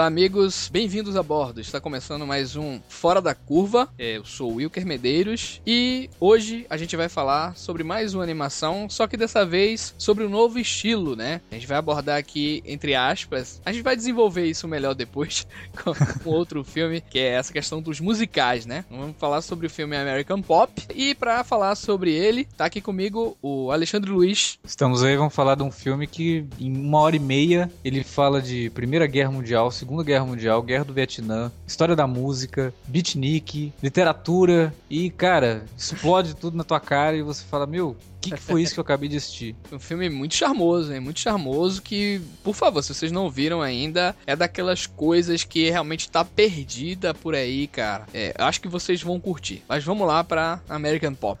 Olá, amigos, bem-vindos a bordo. Está começando mais um Fora da Curva. É, eu sou o Wilker Medeiros e hoje a gente vai falar sobre mais uma animação, só que dessa vez sobre um novo estilo, né? A gente vai abordar aqui, entre aspas, a gente vai desenvolver isso melhor depois com outro filme, que é essa questão dos musicais, né? Vamos falar sobre o filme American Pop e para falar sobre ele, tá aqui comigo o Alexandre Luiz. Estamos aí, vamos falar de um filme que em uma hora e meia ele fala de Primeira Guerra Mundial, Segunda Guerra Mundial, Guerra do Vietnã, história da música, beatnik, literatura e, cara, explode tudo na tua cara e você fala, meu, o que, que, foi isso que eu acabei de assistir? Um filme muito charmoso, hein? Muito charmoso que, por favor, se vocês não viram ainda, é daquelas coisas que realmente tá perdida por aí, cara. É, acho que vocês vão curtir. Mas vamos lá pra American Pop.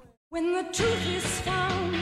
When the truth is found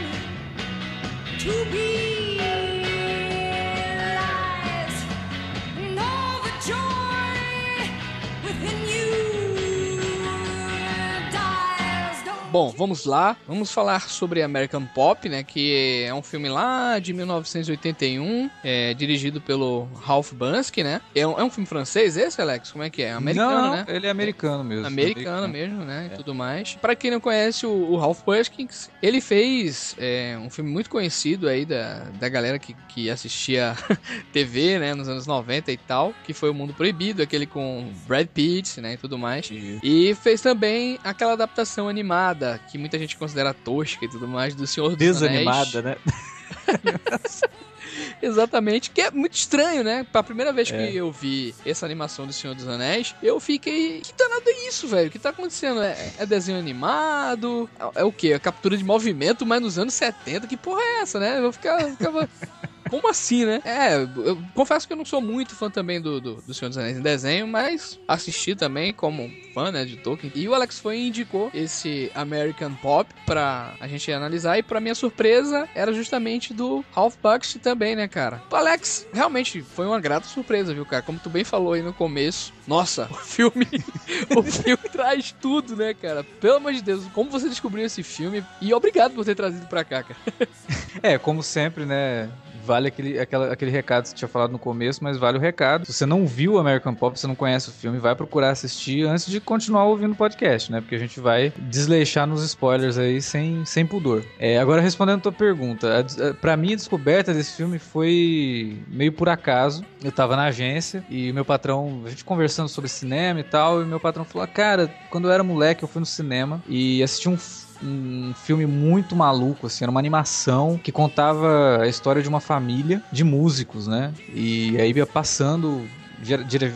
Bom, vamos lá. Vamos falar sobre American Pop, né? Que é um filme lá de 1981, é, dirigido pelo Ralph Bansky, né? É um, é um, filme francês esse, Alex? Como é que é? Americano, não, né? ele é americano mesmo. Americano, americano. mesmo, né? E é. tudo mais. Para quem não conhece o, o Ralph Bansky, ele fez é, um filme muito conhecido aí da, da galera que, que assistia TV, né? Nos anos 90 e tal, que foi O Mundo Proibido, aquele com Brad Pitt, né? E tudo mais. E fez também aquela adaptação animada piada que muita gente considera tosca e tudo mais do Senhor dos Desanimada, Anéis. né? Exatamente, que é muito estranho, né? Pra primeira vez é. que eu vi essa animação do Senhor dos Anéis, eu fiquei. Que danado é isso, velho? O que tá acontecendo? É, é desenho animado? É, é o quê? É captura de movimento, mas nos anos 70? Que porra é essa, né? Eu ficava. ficava... Como assim, né? É, eu confesso que eu não sou muito fã também do, do, do Senhor dos Anéis em desenho, mas assisti também como fã, né, de Tolkien. E o Alex foi e indicou esse American Pop pra a gente analisar. E pra minha surpresa, era justamente do Ralph Bakshi também, né, cara? O Alex realmente foi uma grata surpresa, viu, cara? Como tu bem falou aí no começo. Nossa, o filme. o filme traz tudo, né, cara? Pelo amor de Deus, como você descobriu esse filme? E obrigado por ter trazido pra cá, cara. é, como sempre, né? Vale aquele, aquela, aquele recado que você tinha falado no começo, mas vale o recado. Se você não viu American Pop, você não conhece o filme, vai procurar assistir antes de continuar ouvindo o podcast, né? Porque a gente vai desleixar nos spoilers aí sem, sem pudor. É, agora, respondendo a tua pergunta, para mim a descoberta desse filme foi meio por acaso. Eu tava na agência e o meu patrão, a gente conversando sobre cinema e tal, e meu patrão falou: Cara, quando eu era moleque, eu fui no cinema e assisti um um filme muito maluco, assim, era uma animação que contava a história de uma família de músicos, né? E aí ia passando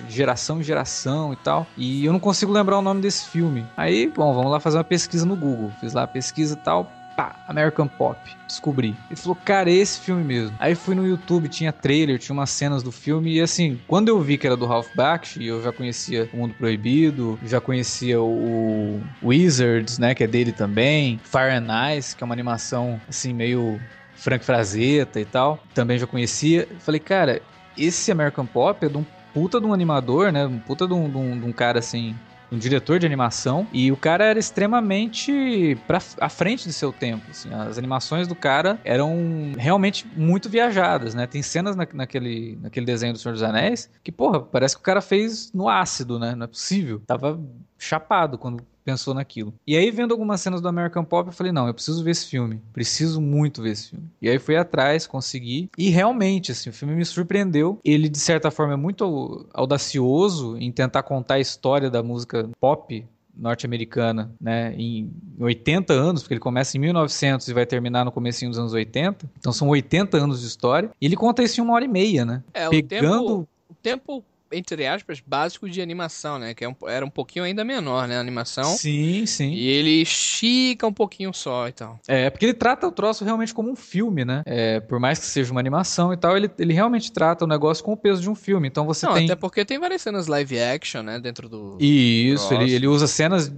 geração em geração e tal. E eu não consigo lembrar o nome desse filme. Aí, bom, vamos lá fazer uma pesquisa no Google. Fiz lá a pesquisa e tal pá, American Pop. Descobri. Ele falou, cara, é esse filme mesmo. Aí fui no YouTube, tinha trailer, tinha umas cenas do filme. E assim, quando eu vi que era do Ralph Bakshi, eu já conhecia O Mundo Proibido, já conhecia o Wizards, né, que é dele também. Fire and Ice, que é uma animação, assim, meio Frank Frazetta e tal. Também já conhecia. Falei, cara, esse American Pop é de um puta de um animador, né? Um puta de um, de um, de um cara assim um diretor de animação, e o cara era extremamente pra, à frente de seu tempo. Assim, as animações do cara eram realmente muito viajadas, né? Tem cenas na, naquele, naquele desenho do Senhor dos Anéis que, porra, parece que o cara fez no ácido, né? Não é possível. Tava chapado quando pensou naquilo. E aí, vendo algumas cenas do American Pop, eu falei: não, eu preciso ver esse filme. Preciso muito ver esse filme. E aí fui atrás, consegui. E realmente, assim, o filme me surpreendeu. Ele, de certa forma, é muito audacioso em tentar contar a história da música pop norte-americana, né, em 80 anos, porque ele começa em 1900 e vai terminar no comecinho dos anos 80. Então são 80 anos de história. E ele conta isso em uma hora e meia, né? É, Pegando... o tempo, o tempo entre aspas, básico de animação, né? Que é era um pouquinho ainda menor, né? A animação. Sim, sim. E ele estica um pouquinho só e tal. É, porque ele trata o troço realmente como um filme, né? É, por mais que seja uma animação e tal, ele, ele realmente trata o negócio com o peso de um filme. Então você Não, tem. até porque tem várias cenas live action, né? Dentro do. Isso, ele, ele usa cenas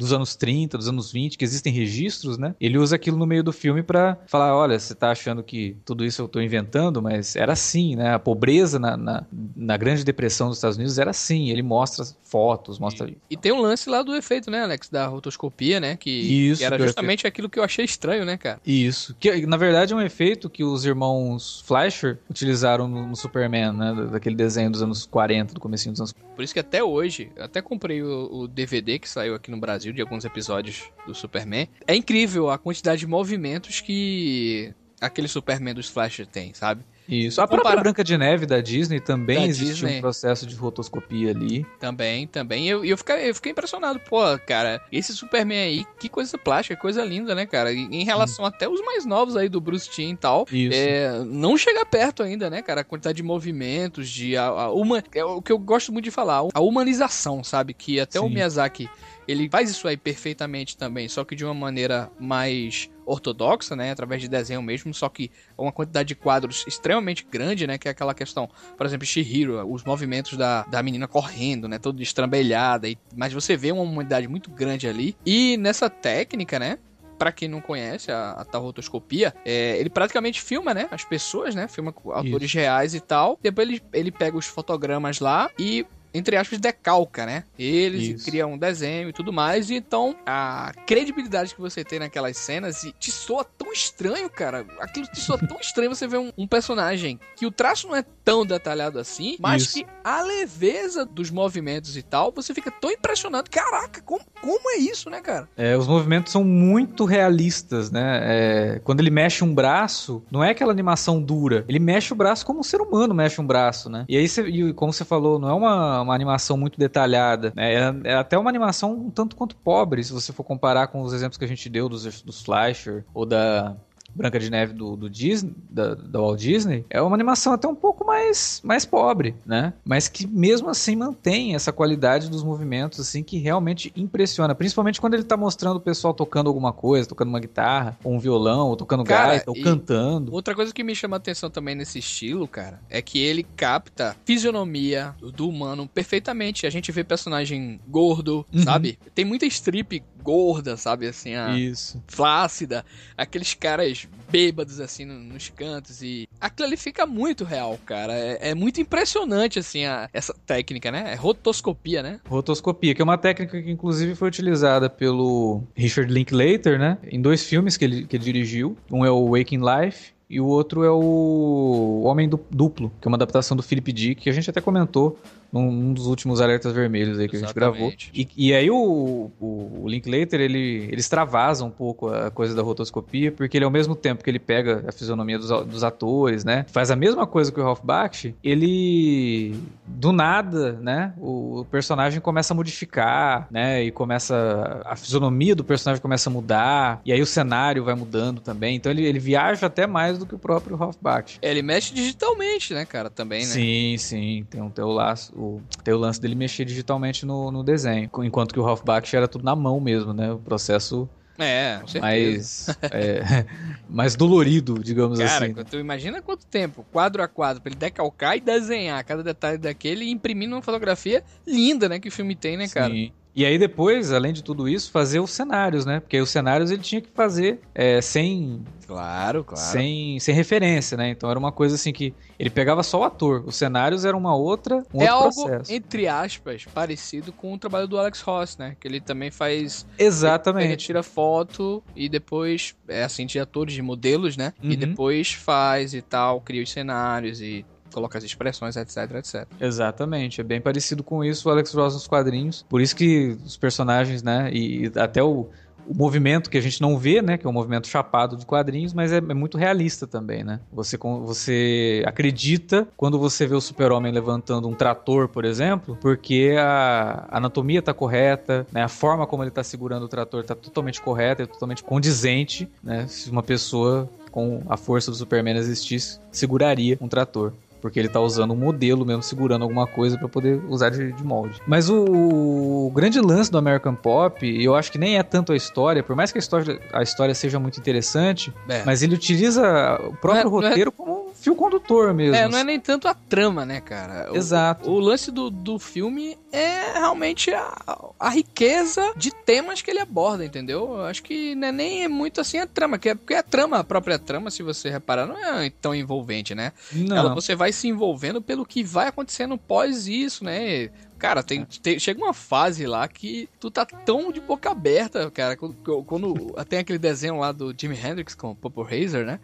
dos anos 30, dos anos 20, que existem registros, né? Ele usa aquilo no meio do filme pra falar, olha, você tá achando que tudo isso eu tô inventando, mas era assim, né? A pobreza na, na, na Grande Depressão dos Estados Unidos era assim. Ele mostra fotos, mostra... E tem um lance lá do efeito, né, Alex? Da rotoscopia, né? Que, Isso, que era justamente aquilo que eu achei estranho, né, cara? Isso. Que na verdade é um efeito que os irmãos Fleischer utilizaram no, no Superman, né? da- Daquele desenho dos anos 40, do comecinho dos anos Por isso que até hoje, até comprei o, o DVD que saiu aqui no Brasil de alguns episódios do Superman. É incrível a quantidade de movimentos que aquele Superman dos Flash tem, sabe? Isso. A própria Branca de Neve da Disney também Da existe Disney. um processo de rotoscopia ali. Também, também. E eu, eu, fiquei, eu fiquei impressionado. Pô, cara, esse Superman aí, que coisa plástica, que coisa linda, né, cara? E Em relação até os mais novos aí do Bruce Timm e tal. É, não chega perto ainda, né, cara? A quantidade de movimentos, de a, a uma, é o que eu gosto muito de falar, a humanização, sabe? Que até o Sim. Miyazaki, ele faz isso aí perfeitamente também, só que de uma maneira mais ortodoxa, né, através de desenho mesmo, só que uma quantidade de quadros extremamente grande, né, que é aquela questão, por exemplo, Shihiro, os movimentos da, da menina correndo, né, toda estrambelhada, e, mas você vê uma humanidade muito grande ali, e nessa técnica, né, Pra quem não conhece a, a tal rotoscopia, é, ele praticamente filma, né? As pessoas, né? Filma autores reais e tal. Depois ele, ele pega os fotogramas lá e, entre aspas, decalca, né? Eles Isso. cria um desenho e tudo mais. E então, a credibilidade que você tem naquelas cenas e te soa tão estranho, cara. Aquilo te soa tão estranho você ver um, um personagem que o traço não é tão detalhado assim, mas Isso. que a leveza dos movimentos e tal, você fica tão impressionado. Caraca, como, como é isso, né, cara? É, os movimentos são muito realistas, né? É, quando ele mexe um braço, não é aquela animação dura. Ele mexe o braço como um ser humano mexe um braço, né? E aí, você, e como você falou, não é uma, uma animação muito detalhada. Né? É, é até uma animação um tanto quanto pobre, se você for comparar com os exemplos que a gente deu dos, dos Fleischer ou da Branca de Neve do, do Disney, da, da Walt Disney, é uma animação até um pouco mais, mais pobre, né? Mas que mesmo assim mantém essa qualidade dos movimentos, assim, que realmente impressiona. Principalmente quando ele tá mostrando o pessoal tocando alguma coisa, tocando uma guitarra, ou um violão, ou tocando Cara, gaita, ou cantando. Outra coisa que me chama a atenção também nesse estilo, cara, é que ele capta fisionomia do humano perfeitamente. A gente vê personagem gordo, Uhum. sabe? Tem muita strip gorda, sabe? Assim, a Isso. flácida, aqueles caras bêbados assim no- nos cantos e aquilo ali fica muito real, cara. É, é muito impressionante assim a- essa técnica, né? É rotoscopia, né? Rotoscopia, que é uma técnica que inclusive foi utilizada pelo Richard Linklater, né? Em dois filmes que ele, que ele dirigiu. Um é o Waking Life e o outro é o Homem Du- Duplo, que é uma adaptação do Philip Dick, que a gente até comentou num, num dos últimos alertas vermelhos aí que a gente gravou. Exatamente. E, e aí o, o, o Linklater, ele, ele extravasa um pouco a coisa da rotoscopia, porque ele ao mesmo tempo que ele pega a fisionomia dos, dos atores, né? Faz a mesma coisa que o Ralph Bakshi, ele do nada, né? O, personagem começa a modificar, né? E começa a fisionomia do personagem começa a mudar, e aí o cenário vai mudando também. Então ele, ele viaja até mais do que o próprio Ralph Bakshi. É, ele mexe digitalmente, né, cara, também, né? Sim, sim. Tem, um, tem, o laço, o, tem o lance dele mexer digitalmente no, no desenho. Enquanto que o Ralph Bakshi era tudo na mão mesmo, né? O processo É, com certeza. mais, é, mais dolorido, digamos Cara, assim. tu imagina quanto tempo, quadro a quadro, pra ele decalcar e desenhar cada detalhe daquele e imprimir numa fotografia linda, né, que o filme tem, né, cara? Sim. E aí depois, além de tudo isso, fazer os cenários, né? Porque os cenários ele tinha que fazer é, sem, Claro, claro. sem, sem referência, né? Então era uma coisa assim que ele pegava só o ator. Os cenários eram uma outra, um é outro algo, processo. entre aspas, parecido com o trabalho do Alex Ross, né? Que ele também faz. Ele Exatamente. tira foto e depois, é assim, de atores, de modelos, né? E Uhum. depois faz e tal, cria os cenários e coloca as expressões, etc, etc. Exatamente, é bem parecido com isso o Alex Ross nos quadrinhos. Por isso que os personagens, né, e até o, o movimento que a gente não vê, né, que é um movimento chapado de quadrinhos, mas é, é muito realista também, né? Você, você acredita quando você vê o super-homem levantando um trator, por exemplo, porque a anatomia tá correta, né, a forma como ele tá segurando o trator tá totalmente correta, é totalmente condizente, né, se uma pessoa com a força do Superman existisse, seguraria um trator. Porque ele tá usando um modelo mesmo, segurando alguma coisa para poder usar de, de, molde. Mas o, o, grande lance do American Pop, eu acho que nem é tanto a história, por mais que a história, a história seja muito interessante, é. mas ele utiliza o próprio não é, roteiro é... como um fio condutor mesmo. É, não é nem tanto a trama, né, cara? Exato. O, lance do, do filme é realmente a, a riqueza de temas que ele aborda, entendeu? Eu acho que não é nem muito assim a trama, que é, porque a trama, a própria trama, se você reparar, não é tão envolvente, né? Não. Ela, você vai se envolvendo pelo que vai acontecendo pós isso, né? Cara, tem, tem, chega uma fase lá que tu tá tão de boca aberta, cara. Quando, quando tem aquele desenho lá do Jimi Hendrix com o Purple Hazer, né?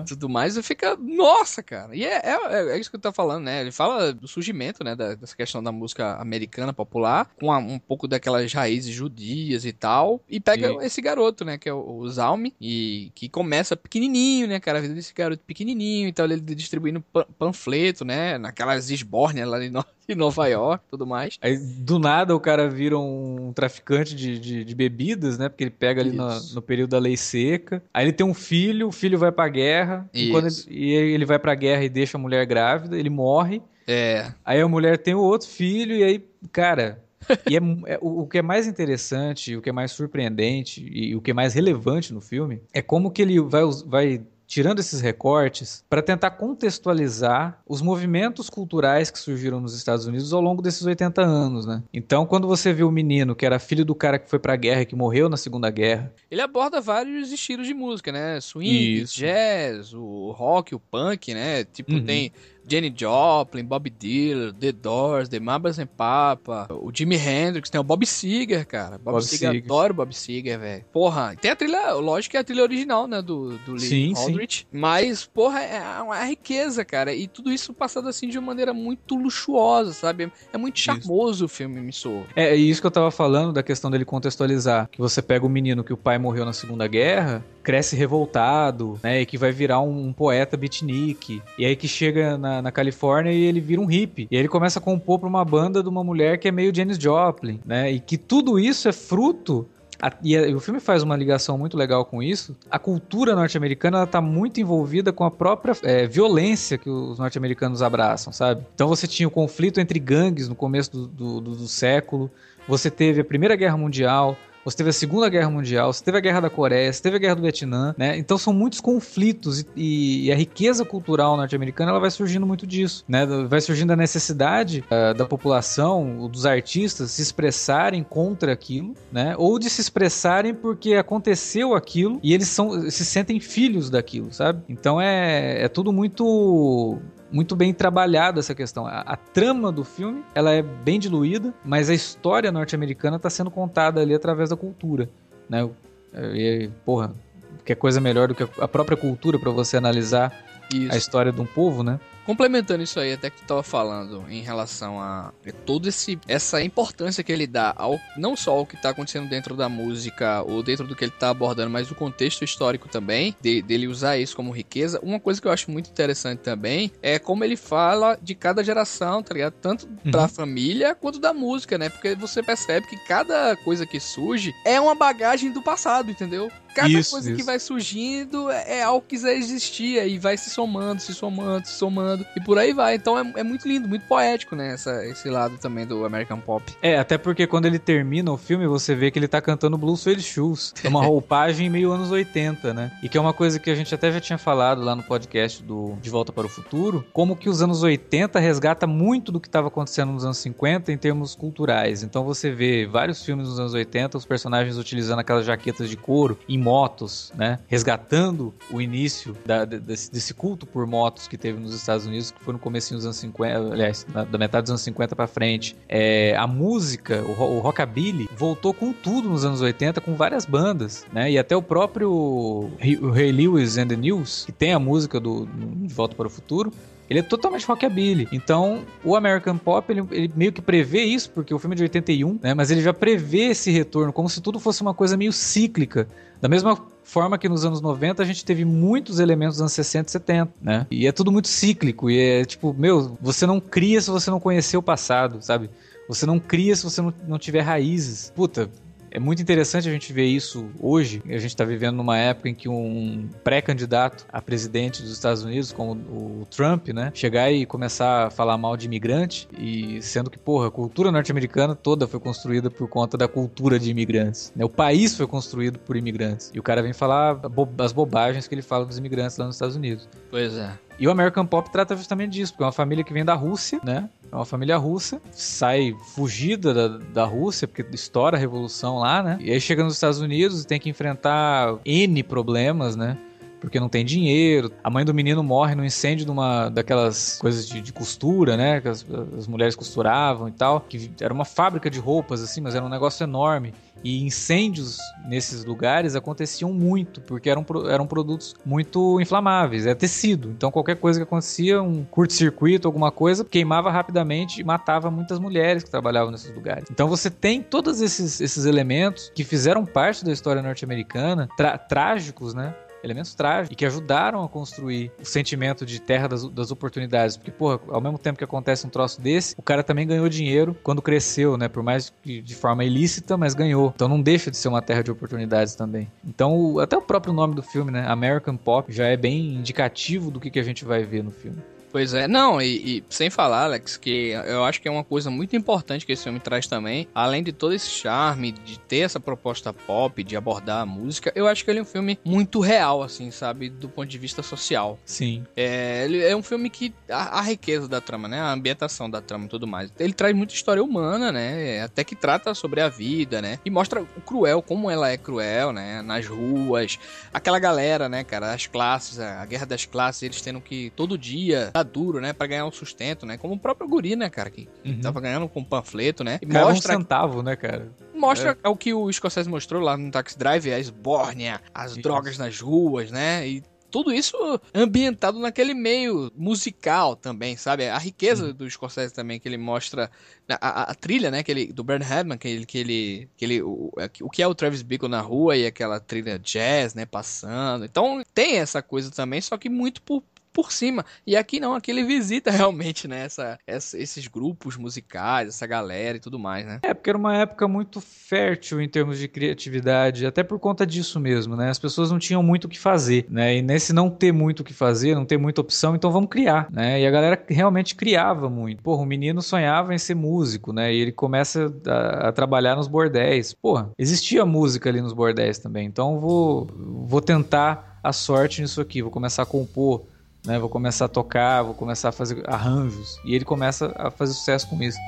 E tudo mais, eu fica, nossa, cara. E é, é, é, isso que eu tô falando, né? Ele fala do surgimento, né? Da, dessa questão da música americana popular, com a, um pouco daquelas raízes judias e tal. E pega Sim. esse garoto, né? Que é o, o Zalmi, e que começa pequenininho, né, cara? A vida desse garoto pequenininho e tal. Ele distribuindo panfleto, né? Naquelas esbórnias lá em em Nova York tudo mais. Aí, do nada, o cara vira um traficante de, de, de bebidas, né? Porque ele pega ali no, no, período da lei seca. Aí ele tem um filho, o filho vai pra guerra. E, ele, e ele vai pra guerra e deixa a mulher grávida, ele morre. É. Aí a mulher tem o outro filho, e aí, cara. e é, é, o, o, que é mais interessante, o que é mais surpreendente e o que é mais relevante no filme é como que ele vai, vai tirando esses recortes, para tentar contextualizar os movimentos culturais que surgiram nos Estados Unidos ao longo desses 80 anos, né? Então, quando você vê o menino que era filho do cara que foi pra guerra e que morreu na Segunda Guerra. Ele aborda vários estilos de música, né? Swing, Isso. jazz, o rock, o punk, né? Tipo, uhum. tem Jenny Joplin, Bob Dylan, The Doors, The Mamas and Papa, o Jimi Hendrix, tem o Bob Seger, cara. Bob, Bob Seger, Seger, adoro Bob Seger, velho. Porra, tem a trilha, lógico que é a trilha original, né, do, do Lee sim, Aldrich, sim. mas, porra, é uma riqueza, cara, e tudo isso passado assim de uma maneira muito luxuosa, sabe? É muito charmoso isso. o filme, me soa. É, isso que eu tava falando da questão dele contextualizar, que você pega o menino que o pai morreu na Segunda Guerra, cresce revoltado, né, e que vai virar um, um poeta beatnik, e aí que chega na na, Califórnia e ele vira um hippie. E ele começa a compor pra uma banda de uma mulher que é meio Janis Joplin, né? E que tudo isso é fruto a, e, a, e, o filme faz uma ligação muito legal com isso. A cultura norte-americana está muito envolvida com a própria é, violência que os norte-americanos abraçam, sabe? Então você tinha o conflito entre gangues no começo do, do, do, do século, você teve a Primeira Guerra Mundial, você teve a Segunda Guerra Mundial, você teve a Guerra da Coreia, você teve a Guerra do Vietnã, né? Então são muitos conflitos e, e, a riqueza cultural norte-americana ela vai surgindo muito disso, né? Vai surgindo a necessidade uh, da população, dos artistas se expressarem contra aquilo, né? Ou de se expressarem porque aconteceu aquilo e eles são se sentem filhos daquilo, sabe? Então é, é tudo muito muito bem trabalhado essa questão. A, a, trama do filme ela é bem diluída, mas a história norte-americana está sendo contada ali através da cultura, né? E, porra, que coisa melhor do que a própria cultura para você analisar Isso. a história de um povo, né? Complementando isso aí, até que tu tava falando em relação a toda essa importância que ele dá ao não só ao que tá acontecendo dentro da música ou dentro do que ele tá abordando, mas o contexto histórico também, de, dele usar isso como riqueza. Uma coisa que eu acho muito interessante também é como ele fala de cada geração, tá ligado? Tanto uhum. pra família quanto da música, né? Porque você percebe que cada coisa que surge é uma bagagem do passado, entendeu? Cada isso, coisa isso. que vai surgindo é, é algo que já existia e vai se somando, se somando, se somando e por aí vai. Então é, é muito lindo, muito poético, né? Essa, esse lado também do American Pop. É, até porque quando ele termina o filme, você vê que ele tá cantando Blue Suede Shoes. É uma roupagem meio anos 80, né? E que é uma coisa que a gente até já tinha falado lá no podcast do De Volta para o Futuro, como que os anos 80 resgata muito do que estava acontecendo nos anos 50 em termos culturais. Então você vê vários filmes nos anos 80, os personagens utilizando aquelas jaquetas de couro em motos, né? Resgatando o início da, desse, desse culto por motos que teve nos Estados Unidos, que foi no começo dos anos 50, aliás, na, da metade dos anos 50 para frente. É, a música, o, o rockabilly, voltou com tudo nos anos 80, com várias bandas, né? E até o próprio Ray Lewis and the News, que tem a música do De Volta para o Futuro, ele é totalmente rockabilly. Então, o American Pop, ele, ele, meio que prevê isso, porque o filme é de 81, né? Mas ele já prevê esse retorno, como se tudo fosse uma coisa meio cíclica. Da mesma forma que nos anos 90 a gente teve muitos elementos dos anos 60 e 70, né? E é tudo muito cíclico. E é tipo, meu, você não cria se você não conhecer o passado, sabe? Você não cria se você não, não tiver raízes. Puta, é muito interessante a gente ver isso hoje. A gente está vivendo numa época em que um pré-candidato a presidente dos Estados Unidos, como o Trump, né, chegar e começar a falar mal de imigrante, e sendo que, porra, a cultura norte-americana toda foi construída por conta da cultura de imigrantes. Né? O país foi construído por imigrantes. E o cara vem falar as bobagens que ele fala dos imigrantes lá nos Estados Unidos. Pois é. E o American Pop trata justamente disso, porque é uma família que vem da Rússia, né? É uma família russa, sai fugida da, da Rússia, porque estoura a revolução lá, né? E aí chega nos Estados Unidos e tem que enfrentar N problemas, né? Porque não tem dinheiro. A mãe do menino morre no incêndio de uma daquelas coisas de, de costura, né? Que as, as, mulheres costuravam e tal. Que era uma fábrica de roupas, assim, mas era um negócio enorme. E incêndios nesses lugares aconteciam muito, porque eram, eram produtos muito inflamáveis, é tecido. Então qualquer coisa que acontecia, um curto-circuito, alguma coisa, queimava rapidamente e matava muitas mulheres que trabalhavam nesses lugares. Então você tem todos esses, esses elementos que fizeram parte da história norte-americana, trágicos, né? Elementos trágicos e que ajudaram a construir o sentimento de terra das, das oportunidades. Porque, porra, ao mesmo tempo que acontece um troço desse, o cara também ganhou dinheiro quando cresceu, né? Por mais que de forma ilícita, mas ganhou. Então não deixa de ser uma terra de oportunidades também. Então, até o próprio nome do filme, né? American Pop, já é bem indicativo do que, que a gente vai ver no filme. Pois é, não, e, e, sem falar, Alex, que eu acho que é uma coisa muito importante que esse filme traz também, além de todo esse charme, de ter essa proposta pop, de abordar a música, eu acho que ele é um filme muito real, assim, sabe, do ponto de vista social. Sim. É, ele é um filme que a, a riqueza da trama, né, a ambientação da trama e tudo mais, ele traz muita história humana, né, até que trata sobre a vida, né, e mostra o cruel, como ela é cruel, né, nas ruas, aquela galera, né, cara, as classes, a guerra das classes, eles tendo que todo dia duro, né? Pra ganhar um sustento, né? Como o próprio Guri, né, cara? Que uhum. tava ganhando com panfleto, né? E cara, mostra... um centavo, né, cara? Mostra é. o que o Scorsese mostrou lá no Taxi Drive, a esbórnia, as Isso. drogas nas ruas, né? E tudo isso ambientado naquele meio musical também, sabe? A riqueza Sim. do Scorsese também, que ele mostra a, a, a, trilha, né, que ele, do Bern Hadman, que ele, que ele, que ele o, o que é o Travis Bickle na rua e aquela trilha jazz, né, passando. Então tem essa coisa também, só que muito por, por cima. E aqui não, aqui ele visita realmente, né, essa, essa, esses grupos musicais, essa galera e tudo mais, né? É, porque era uma época muito fértil em termos de criatividade, até por conta disso mesmo, né? As pessoas não tinham muito o que fazer, né? E nesse não ter muito o que fazer, não ter muita opção, então vamos criar, né? E a galera realmente criava muito. Porra, o menino sonhava em ser músico, né? E ele começa a, a trabalhar nos bordéis. Porra, existia música ali nos bordéis também, então vou, vou tentar a sorte nisso aqui, vou começar a compor né? Vou começar a tocar, vou começar a fazer arranjos. E ele começa a fazer sucesso com isso.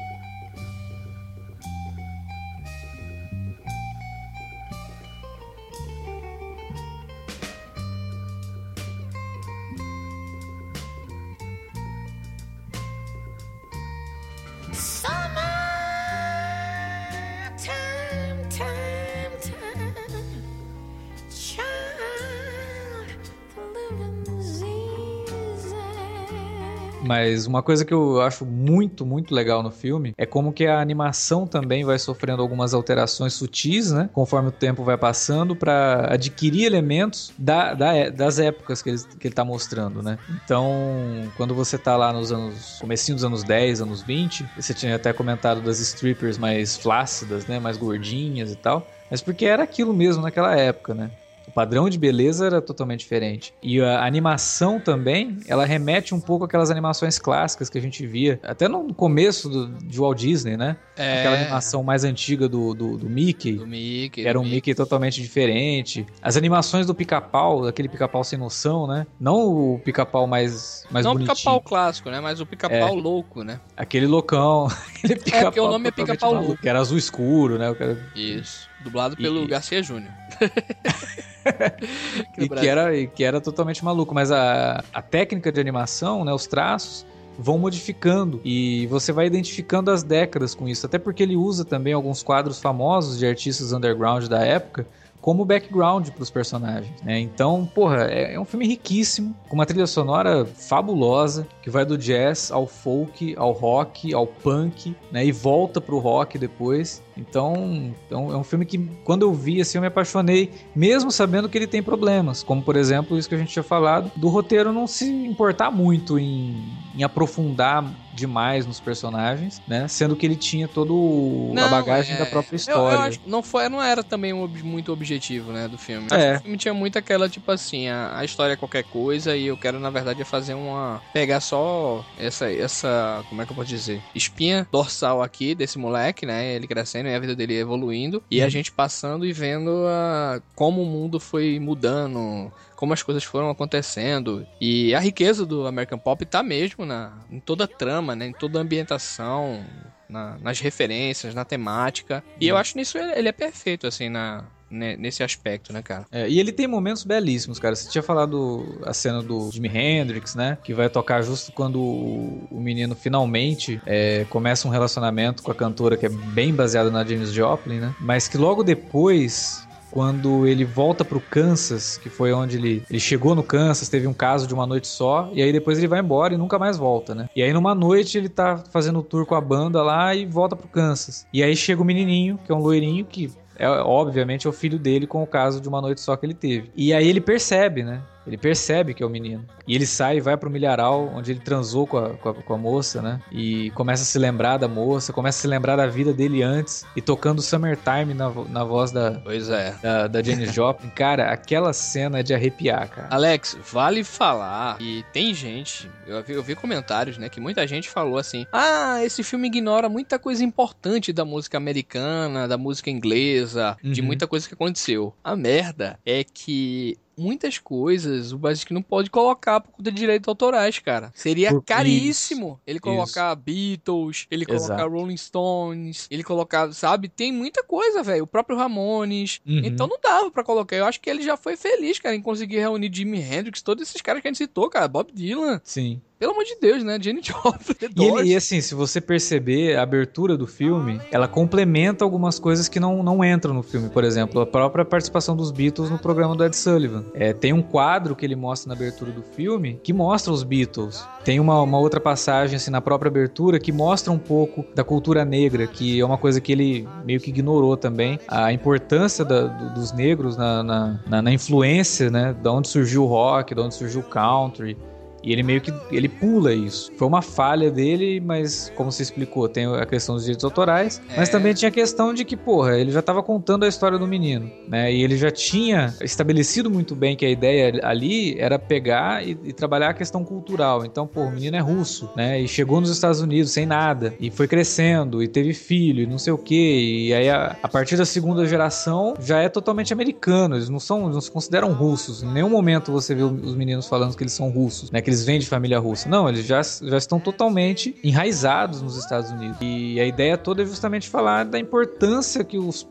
Uma coisa que eu acho muito, muito legal no filme é como que a animação também vai sofrendo algumas alterações sutis, né? Conforme o tempo vai passando, para adquirir elementos da, da, das épocas que ele, que ele tá mostrando, né? Então, quando você tá lá nos anos. comecinho dos anos 10, anos 20, você tinha até comentado das strippers mais flácidas, né? Mais gordinhas e tal. Mas porque era aquilo mesmo naquela época, né? Padrão de beleza era totalmente diferente. E a animação também, ela remete um pouco àquelas animações clássicas que a gente via, até no começo do, de Walt Disney, né? É. Aquela animação mais antiga do, do, do Mickey. Do Mickey. Era um Mickey. Mickey totalmente diferente. As animações do pica-pau, aquele pica-pau sem noção, né? Não o pica-pau mais, mais Não bonitinho. o pica-pau clássico, né? Mas o pica-pau é. louco, né? Aquele loucão. aquele pica-pau. É, porque o nome é pica-pau louco. Que era azul escuro, né? Cara... Isso. Dublado pelo e... Garcia Júnior. e, que era, e que era totalmente maluco. Mas a, a técnica de animação, né, os traços, vão modificando e você vai identificando as décadas com isso. Até porque ele usa também alguns quadros famosos de artistas underground da época como background para os personagens, né? Então, porra, é, é, um filme riquíssimo, com uma trilha sonora fabulosa, que vai do jazz ao folk, ao rock, ao punk, né? E volta pro rock depois. Então, então, é um filme que, quando eu vi, assim, eu me apaixonei, mesmo sabendo que ele tem problemas. Como, por exemplo, isso que a gente tinha falado, do roteiro não se importar muito em, em aprofundar demais nos personagens, né? Sendo que ele tinha todo não, a bagagem é... da própria história. Eu, eu acho, não foi, não era também um, muito objetivo, né, do filme. É. O filme tinha muito aquela tipo assim, a, a, história é qualquer coisa e eu quero na verdade fazer uma pegar só essa essa, como é que eu posso dizer, espinha dorsal aqui desse moleque, né? Ele crescendo e a vida dele evoluindo e a uhum. gente passando e vendo a, como o mundo foi mudando, como as coisas foram acontecendo. E a riqueza do American Pop tá mesmo na, em toda a trama, né? Em toda a ambientação, na, nas referências, na temática. E eu uhum. acho nisso ele, ele é perfeito, assim, na, nesse aspecto, né, cara? É, e ele tem momentos belíssimos, cara. Você tinha falado a cena do Jimi Hendrix, né? Que vai tocar justo quando o, o menino finalmente é, começa um relacionamento com a cantora que é bem baseada na Janis Joplin, né? Mas que logo depois quando ele volta pro Kansas, que foi onde ele, ele chegou no Kansas, teve um caso de uma noite só, e aí depois ele vai embora e nunca mais volta, né? E aí numa noite ele tá fazendo o tour com a banda lá e volta pro Kansas. E aí chega o menininho, que é um loirinho, que é obviamente é o filho dele com o caso de uma noite só que ele teve. E aí ele percebe, né? Ele percebe que é o menino. E ele sai e vai pro milharal, onde ele transou com a, com a, com a, moça, né? E começa a se lembrar da moça, começa a se lembrar da vida dele antes. E tocando Summertime na, na voz da. Pois é. Da, da Janis Joplin. Cara, aquela cena é de arrepiar, cara. Alex, vale falar. E tem gente, eu vi, eu vi comentários, né? Que muita gente falou assim: Ah, esse filme ignora muita coisa importante da música americana, da música inglesa, uhum. de muita coisa que aconteceu. A merda é que muitas coisas o Basic não pode colocar por conta de direitos autorais, cara. Seria por caríssimo isso, ele colocar isso. Beatles, ele colocar Exato. Rolling Stones, ele colocar, sabe? Tem muita coisa, velho. O próprio Ramones. Uhum. Então não dava para colocar. Eu acho que ele já foi feliz, cara, em conseguir reunir Jimi Hendrix, todos esses caras que a gente citou, cara. Bob Dylan. Sim. Pelo amor de Deus, né? Jenny Joplin. E, ele, e, assim, se você perceber, a abertura do filme, ela complementa algumas coisas que não, não entram no filme. Por exemplo, a própria participação dos Beatles no programa do Ed Sullivan. É, tem um quadro que ele mostra na abertura do filme que mostra os Beatles. Tem uma, uma outra passagem, assim, na própria abertura que mostra um pouco da cultura negra, que é uma coisa que ele meio que ignorou também. A importância da, do, dos negros na, na, na, na influência, né? Da onde surgiu o rock, da onde surgiu o country. E ele meio que ele pula isso. Foi uma falha dele, mas como você explicou, tem a questão dos direitos autorais, é. mas também tinha a questão de que, porra, ele já estava contando a história do menino, né? E ele já tinha estabelecido muito bem que a ideia ali era pegar e, e trabalhar a questão cultural. Então, pô, o menino é russo, né? E chegou nos Estados Unidos sem nada, e foi crescendo, e teve filho, e não sei o quê. E aí, a, a partir da segunda geração, já é totalmente americano. Eles não são, não se consideram russos. Em nenhum momento você vê os meninos falando que eles são russos, né? Que eles vêm de família russa. Não, eles já, já estão totalmente enraizados nos Estados Unidos. E a ideia toda é justamente falar da importância que os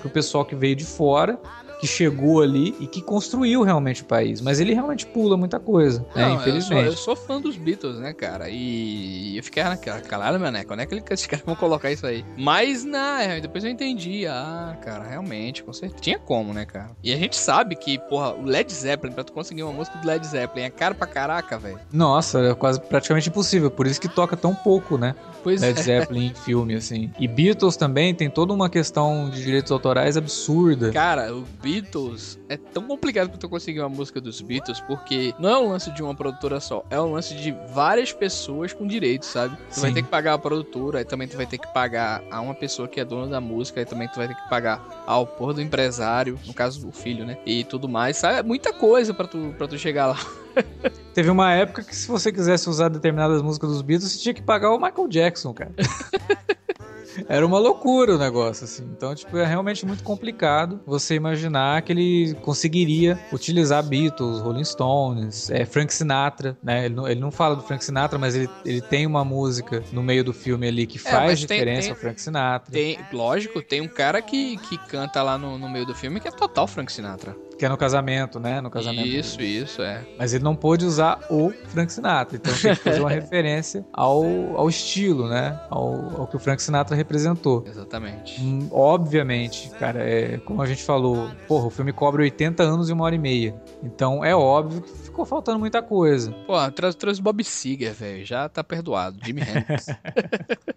que o pessoal que veio de fora que chegou ali e que construiu realmente o país. Mas ele realmente pula muita coisa, né? Não, Infelizmente. Eu sou, eu sou, fã dos Beatles, né, cara? E eu fiquei naquela, calado, meu né? Quando é que esses caras vão colocar isso aí? Mas, né, depois eu entendi. Ah, cara, realmente, com certeza. Tinha como, né, cara? E a gente sabe que, porra, o Led Zeppelin, pra tu conseguir uma música do Led Zeppelin, é caro pra caraca, velho. Nossa, é quase praticamente impossível. Por isso que toca tão pouco, né? Pois Led é. Zeppelin em filme, assim. E Beatles também tem toda uma questão de direitos autorais absurda. Cara, o Beatles é tão complicado pra tu conseguir uma música dos Beatles, porque não é um lance de uma produtora só, é um lance de várias pessoas com direitos, sabe? Tu Sim. vai ter que pagar a produtora, aí também tu vai ter que pagar a uma pessoa que é dona da música, aí também tu vai ter que pagar ao porra do empresário, no caso o filho, né? E tudo mais, sabe? É muita coisa pra tu, pra tu chegar lá. Teve uma época que se você quisesse usar determinadas músicas dos Beatles, você tinha que pagar o Michael Jackson, cara. Era uma loucura o negócio, assim. Então, tipo, é realmente muito complicado você imaginar que ele conseguiria utilizar Beatles, Rolling Stones, é, Frank Sinatra, né? Ele não, ele não fala do Frank Sinatra, mas ele, ele tem uma música no meio do filme ali que é, faz diferença tem, ao Frank Sinatra. Tem, lógico, tem um cara que, que canta lá no, no meio do filme que é total Frank Sinatra. Que é no casamento, né? No casamento. Isso, isso, é. Mas ele não pôde usar o Frank Sinatra. Então tem que fazer uma referência ao, ao estilo, né? Ao, ao que o Frank Sinatra representou. Exatamente. Hum, obviamente, cara, é, como a gente falou, porra, o filme cobre 80 anos e uma hora e meia. Então é óbvio que ficou faltando muita coisa. Pô, trouxe, trouxe Bob Seger, velho. Já tá perdoado. Jimmy Hendrix.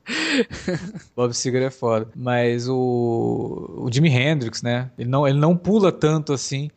Bob Seger é foda. Mas o, o Jimi Hendrix, né? Ele não, ele não pula tanto assim.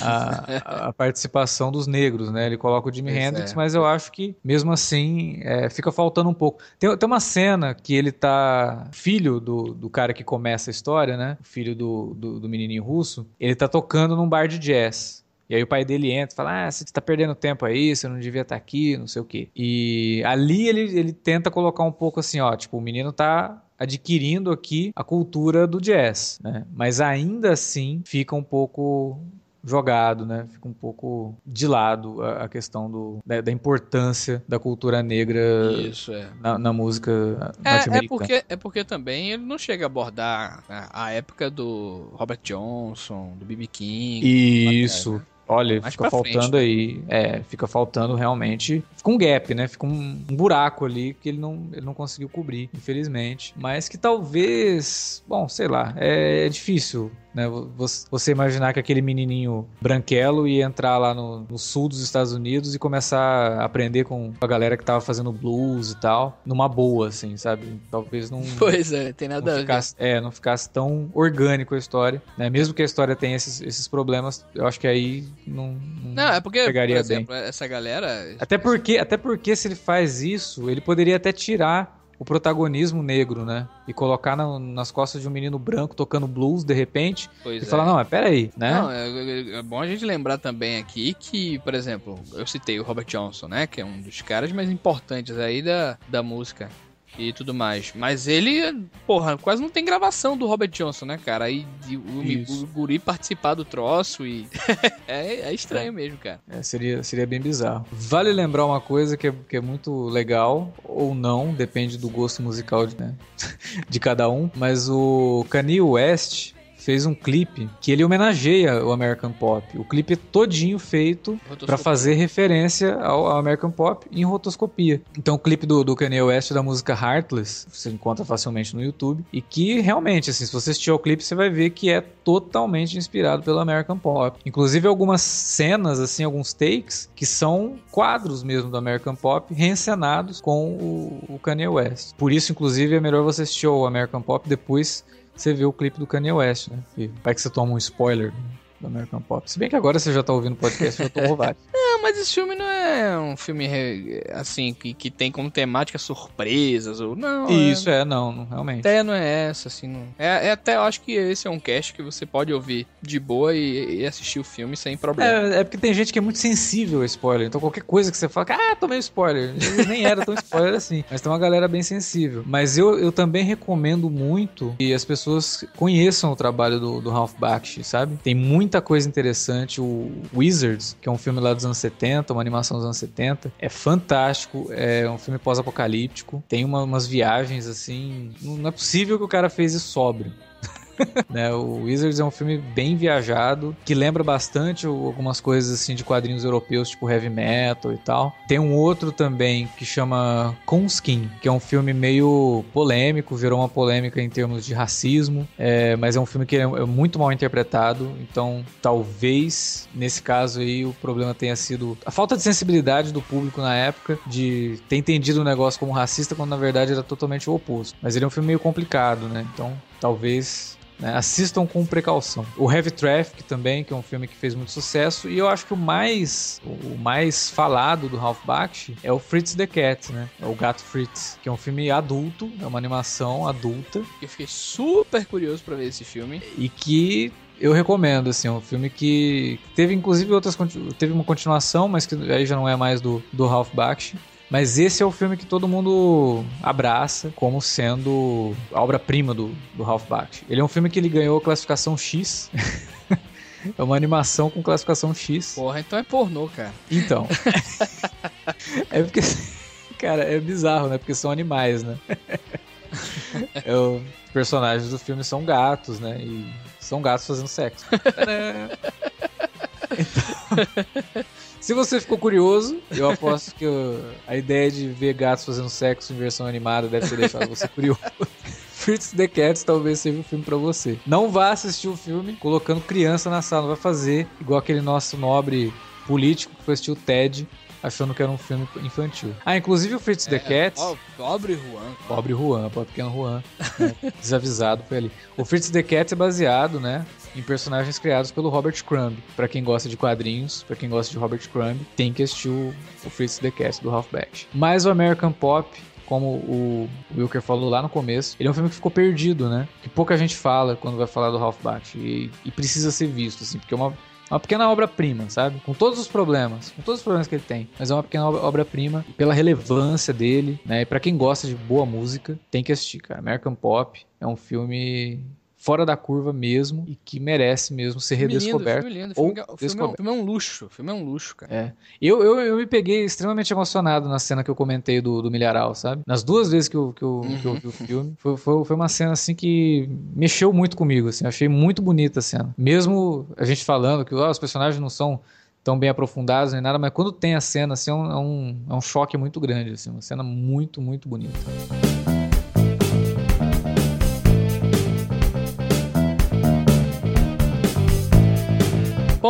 A, a, participação dos negros, né? Ele coloca o Jimi pois Hendrix, é. mas eu acho que mesmo assim é, fica faltando um pouco. Tem, tem uma cena que ele tá filho do, do cara que começa a história, né? O filho do, do, do menininho russo. Ele tá tocando num bar de jazz. E aí o pai dele entra e fala: Ah, você tá perdendo tempo aí, você não devia estar tá aqui, não sei o quê. E ali ele, ele tenta colocar um pouco assim, ó, tipo, o menino tá adquirindo aqui a cultura do jazz, né? Mas ainda assim fica um pouco jogado, né? Fica um pouco de lado a, a questão do, da, da, importância da cultura negra Isso, é. na, na, música é, é porque É porque também ele não chega a abordar a, a época do Robert Johnson, do B.B. King. Isso. Olha, Mais fica faltando frente, aí. É, fica faltando realmente. Fica um gap, né? Fica um, um, buraco ali que ele não, ele não conseguiu cobrir, infelizmente. Mas que talvez. Bom, sei lá. É, é difícil né? Você imaginar que aquele menininho branquelo ia entrar lá no, no, sul dos Estados Unidos e começar a aprender com a galera que tava fazendo blues e tal, numa boa, assim, sabe? Talvez não. Pois é, tem nada ficasse, a ver. É, não ficasse tão orgânico a história, né? Mesmo que a história tenha esses, esses problemas, eu acho que aí não. Não, não é porque, pegaria por exemplo, bem. essa galera. Até porque, até porque se ele faz isso, ele poderia até tirar o protagonismo negro, né? E colocar na, nas costas de um menino branco tocando blues de repente pois e é. falar, não, mas peraí, né? Não, é, é, é, bom a gente lembrar também aqui que, por exemplo, eu citei o Robert Johnson, né? Que é um dos caras mais importantes aí da, da música e tudo mais. Mas ele, porra, quase não tem gravação do Robert Johnson, né, cara? Aí o, o, guri participar do troço e. é, é, estranho é. mesmo, cara. É, seria, seria bem bizarro. Vale lembrar uma coisa que é, que é muito legal, ou não, depende do gosto musical de, né, de cada um, mas o Kanye West fez um clipe que ele homenageia o American Pop. O clipe é todinho feito para fazer referência ao, ao, American Pop em rotoscopia. Então o clipe do, do Kanye West da música Heartless você encontra facilmente no YouTube e que realmente, assim, se você assistir ao clipe, você vai ver que é totalmente inspirado pelo American Pop. Inclusive algumas cenas, assim, alguns takes que são quadros mesmo do American Pop reencenados com o, o Kanye West. Por isso, inclusive, é melhor você assistir ao American Pop depois você vê o clipe do Kanye West, né? E vai que você toma um spoiler do American Pop. Se bem que agora você já tá ouvindo o podcast, já tomou vários. Não, mas esse filme não é um filme assim que, que tem como temática surpresas ou não. Isso é, é não, não, realmente. Até não é essa, assim, não. É, é, até eu acho que esse é um cast que você pode ouvir de boa e, e assistir o filme sem problema. É, é, porque tem gente que é muito sensível a spoiler, então qualquer coisa que você fala, ah, tomei spoiler, nem era tão spoiler assim. Mas tem uma galera bem sensível. Mas eu, eu também recomendo muito que as pessoas conheçam o trabalho do, do Ralph Bakshi, sabe? Tem muita coisa interessante. O Wizards, que é um filme lá dos anos 70, uma animação dos anos 70. É fantástico, é um filme pós-apocalíptico. Tem uma, umas viagens assim. Não é possível que o cara fez isso sóbrio. né? O Wizards é um filme bem viajado, que lembra bastante algumas coisas assim de quadrinhos europeus, tipo heavy metal e tal. Tem um outro também que chama Conskin, que é um filme meio polêmico, virou uma polêmica em termos de racismo, é, mas é um filme que é, é muito mal interpretado, então talvez nesse caso aí o problema tenha sido a falta de sensibilidade do público na época de ter entendido o negócio como racista quando na verdade era totalmente o oposto. Mas ele é um filme meio complicado, né? Então talvez né? Assistam com precaução. O Heavy Traffic também, que é um filme que fez muito sucesso. E eu acho que o mais, o mais falado do Ralph Bakshi é o Fritz the Cat, né? É o Gato Fritz, que é um filme adulto, é uma animação adulta. Eu fiquei super curioso para ver esse filme. E que eu recomendo, assim, é um filme que teve inclusive outras teve uma continuação, mas que aí já não é mais do, do Ralph Bakshi. Mas esse é o filme que todo mundo abraça como sendo a obra-prima do, do Ralph Bakshi. Ele é um filme que ele ganhou classificação X. é uma animação com classificação X. Porra, então é pornô, cara. Então. é porque. Cara, é bizarro, né? Porque são animais, né? é, os personagens do filme são gatos, né? E são gatos fazendo sexo. Então, se você ficou curioso, eu aposto que a ideia de ver gatos fazendo sexo em versão animada deve ter deixado você curioso. Fritz the Cats talvez seja um filme para você. Não vá assistir o filme colocando criança na sala, não vai fazer igual aquele nosso nobre político que foi assistir o Ted achando que era um filme infantil. Ah, inclusive o Fritz é, the Cats. Pobre Juan. Pobre Juan, pobre pequeno Juan. Né, desavisado foi ali. O Fritz the Cats é baseado, né? Em personagens criados pelo Robert Crumb. Para quem gosta de quadrinhos, para quem gosta de Robert Crumb, tem que assistir o, o Fritz the Cats do Ralph Bakshi. Mas o American Pop como o Wilker falou lá no começo, ele é um filme que ficou perdido, né? Que pouca gente fala quando vai falar do Ralph Bakshi e, e precisa ser visto, assim, porque é uma uma pequena obra-prima, sabe? Com todos os problemas, com todos os problemas que ele tem, mas é uma pequena obra-prima pela relevância dele, né? E para quem gosta de boa música, tem que assistir, cara. American Pop é um filme fora da curva mesmo e que merece mesmo ser filme redescoberto. Lindo, filme lindo. Ou filme, o, filme é, o filme é um luxo. O filme é um luxo, cara. É. Eu, eu, eu me peguei extremamente emocionado na cena que eu comentei do, do milharal, sabe? Nas duas vezes que eu, que eu, uhum. que eu vi o filme, foi, foi, foi, uma cena assim que mexeu muito comigo, assim. Achei muito bonita a cena. Mesmo a gente falando que oh, os personagens não são tão bem aprofundados nem nada, mas quando tem a cena, assim, é um, é um, é um choque muito grande, assim. Uma cena muito, muito bonita.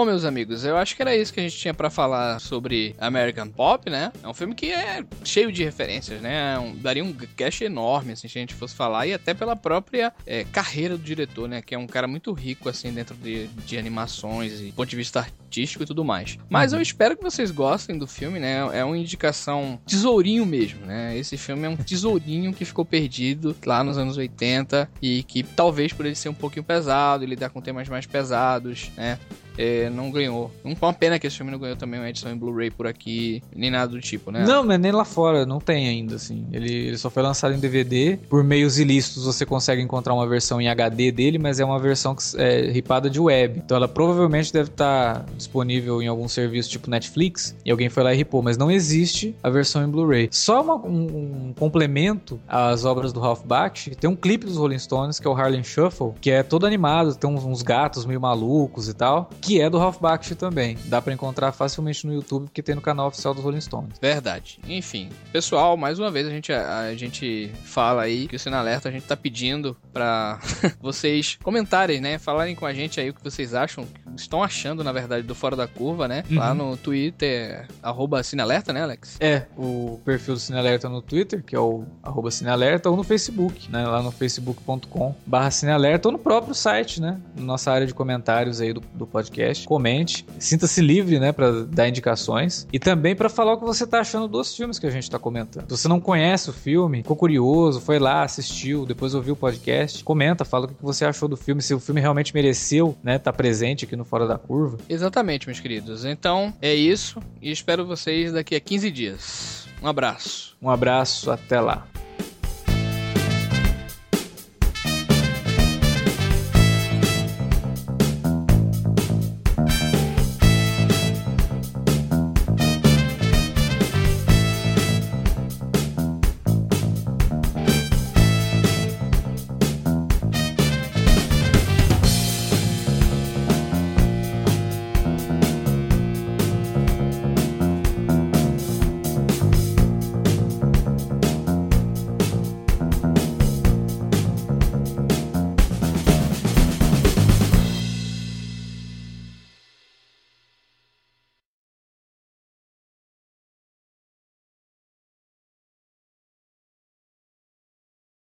Bom, meus amigos, eu acho que era isso que a gente tinha para falar sobre American Pop, né? É um filme que é cheio de referências, né? É um, daria um cast enorme, assim, se a gente fosse falar, e até pela própria é, carreira do diretor, né? Que é um cara muito rico, assim, dentro de, de animações e ponto de vista artístico e tudo mais. Mas uhum. eu espero que vocês gostem do filme, né? É uma indicação tesourinho mesmo, né? Esse filme é um tesourinho que ficou perdido lá nos anos 80 e que talvez por ele ser um pouquinho pesado, ele lidar com temas mais pesados, né? É, não ganhou. Uma pena que esse filme não ganhou também uma edição em Blu-ray por aqui, nem nada do tipo, né? Não, mas nem lá fora, não tem ainda, assim. Ele, ele, só foi lançado em DVD. Por meios ilícitos você consegue encontrar uma versão em HD dele, mas é uma versão que é ripada de web. Então ela provavelmente deve estar disponível em algum serviço tipo Netflix e alguém foi lá e ripou, mas não existe a versão em Blu-ray. Só uma, um, um, complemento às obras do Ralph Bakshi, tem um clipe dos Rolling Stones que é o Harlem Shuffle, que é todo animado, tem uns, uns gatos meio malucos e tal que é do Ralph Bakshi também. Dá para encontrar facilmente no YouTube, porque tem no canal oficial dos Rolling Stones. Verdade. Enfim, pessoal, mais uma vez a gente, a, a gente fala aí que o Sino Alerta a gente tá pedindo para vocês comentarem, né? Falarem com a gente aí o que vocês acham, estão achando, na verdade, do Fora da Curva, né? Uhum. Lá no Twitter, arroba Cinealerta, né, Alex? É, o perfil do Cinealerta no Twitter, que é o arroba Cinealerta, ou no Facebook, né? Lá no facebook.com barra Cinealerta, ou no próprio site, né? Nossa área de comentários aí do, do podcast podcast, comente, sinta-se livre, né, para dar indicações e também para falar o que você tá achando dos filmes que a gente tá comentando. Se você não conhece o filme, ficou curioso, foi lá, assistiu, depois ouviu o podcast, comenta, fala o que você achou do filme, se o filme realmente mereceu, né, tá presente aqui no Fora da Curva. Exatamente, meus queridos. Então, é isso e espero vocês daqui a 15 dias. Um abraço. Um abraço, até lá.